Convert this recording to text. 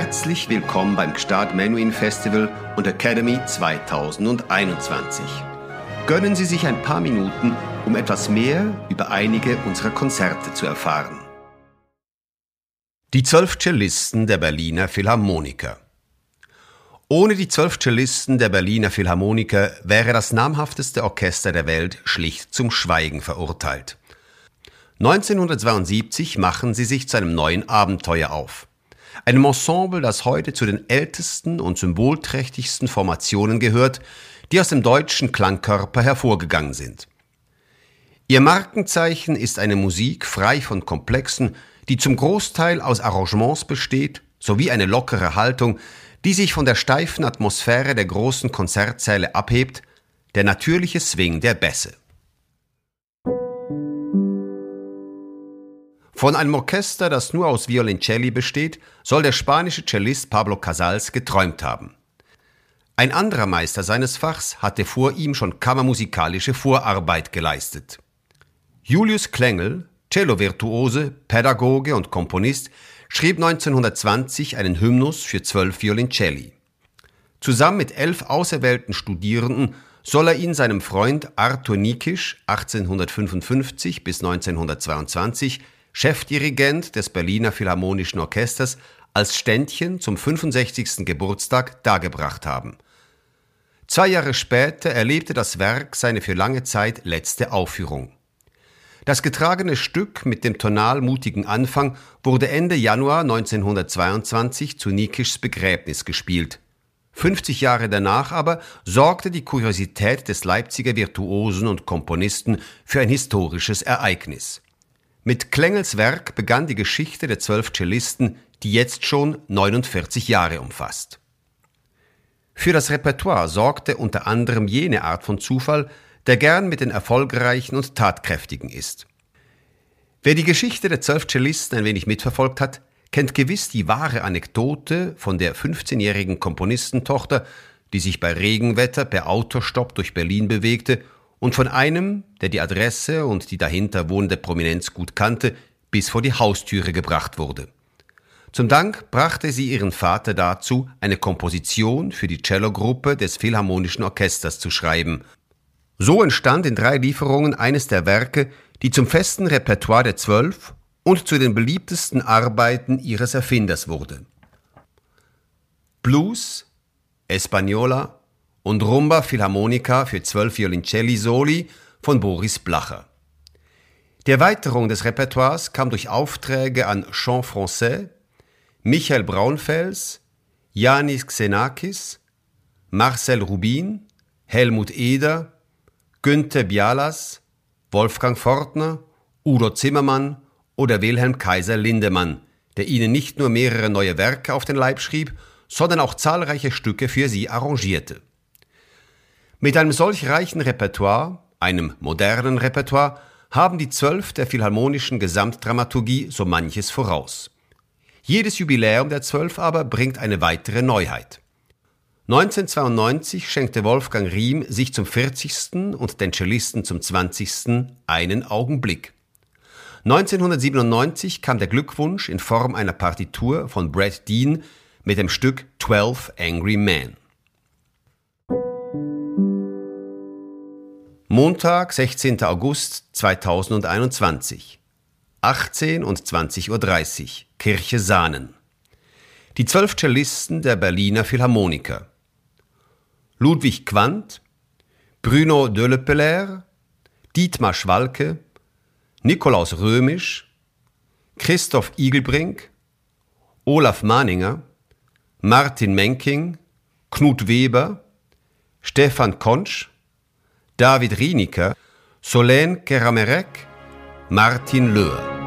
Herzlich willkommen beim Gstaad Menuhin Festival und Academy 2021. Gönnen Sie sich ein paar Minuten, um etwas mehr über einige unserer Konzerte zu erfahren. Die zwölf Cellisten der Berliner Philharmoniker. Ohne die zwölf Cellisten der Berliner Philharmoniker wäre das namhafteste Orchester der Welt schlicht zum Schweigen verurteilt. 1972 machen sie sich zu einem neuen Abenteuer auf. Einem Ensemble, das heute zu den ältesten und symbolträchtigsten Formationen gehört, die aus dem deutschen Klangkörper hervorgegangen sind. Ihr Markenzeichen ist eine Musik frei von Komplexen, die zum Großteil aus Arrangements besteht, sowie eine lockere Haltung, die sich von der steifen Atmosphäre der großen Konzertsäle abhebt, der natürliche Swing der Bässe. Von einem Orchester, das nur aus Violoncelli besteht, soll der spanische Cellist Pablo Casals geträumt haben. Ein anderer Meister seines Fachs hatte vor ihm schon kammermusikalische Vorarbeit geleistet. Julius Klengel, Cello-Virtuose, Pädagoge und Komponist, schrieb 1920 einen Hymnus für zwölf Violoncelli. Zusammen mit elf auserwählten Studierenden soll er ihn seinem Freund Arthur Nikisch 1855 bis 1922 Chefdirigent des Berliner Philharmonischen Orchesters, als Ständchen zum 65. Geburtstag dargebracht haben. Zwei Jahre später erlebte das Werk seine für lange Zeit letzte Aufführung. Das getragene Stück mit dem tonal mutigen Anfang wurde Ende Januar 1922 zu Nikischs Begräbnis gespielt. 50 Jahre danach aber sorgte die Kuriosität des Leipziger Virtuosen und Komponisten für ein historisches Ereignis. Mit Klengels Werk begann die Geschichte der zwölf Cellisten, die jetzt schon 49 Jahre umfasst. Für das Repertoire sorgte unter anderem jene Art von Zufall, der gern mit den Erfolgreichen und Tatkräftigen ist. Wer die Geschichte der zwölf Cellisten ein wenig mitverfolgt hat, kennt gewiss die wahre Anekdote von der 15-jährigen Komponistentochter, die sich bei Regenwetter per Autostopp durch Berlin bewegte und von einem, der die Adresse und die dahinter wohnende Prominenz gut kannte, bis vor die Haustüre gebracht wurde. Zum Dank brachte sie ihren Vater dazu, eine Komposition für die Cellogruppe des Philharmonischen Orchesters zu schreiben. So entstand in drei Lieferungen eines der Werke, die zum festen Repertoire der Zwölf und zu den beliebtesten Arbeiten ihres Erfinders wurde. Blues, Española und Rumba Philharmonica für zwölf Violoncelli Soli von Boris Blacher. Die Erweiterung des Repertoires kam durch Aufträge an Chant Français, Michael Braunfels, Yanis Xenakis, Marcel Rubin, Helmut Eder, Günther Bialas, Wolfgang Fortner, Udo Zimmermann oder Wilhelm Kaiser Lindemann, der ihnen nicht nur mehrere neue Werke auf den Leib schrieb, sondern auch zahlreiche Stücke für sie arrangierte. Mit einem solch reichen Repertoire, einem modernen Repertoire, haben die Zwölf der philharmonischen Gesamtdramaturgie so manches voraus. Jedes Jubiläum der Zwölf aber bringt eine weitere Neuheit. 1992 schenkte Wolfgang Riem sich zum 40. und den Cellisten zum 20. einen Augenblick. 1997 kam der Glückwunsch in Form einer Partitur von Brad Dean mit dem Stück 12 Angry Men. Montag, 16. August 2021. 18 und 20.30 Uhr. Kirche Sahnen. Die zwölf Cellisten der Berliner Philharmoniker. Ludwig Quandt, Bruno Delepeler, Dietmar Schwalke, Nikolaus Römisch, Christoph Igelbrink, Olaf Mahninger, Martin Menking, Knut Weber, Stefan Konsch, David Rienecker, Solène Keramerek, Martin Löhr.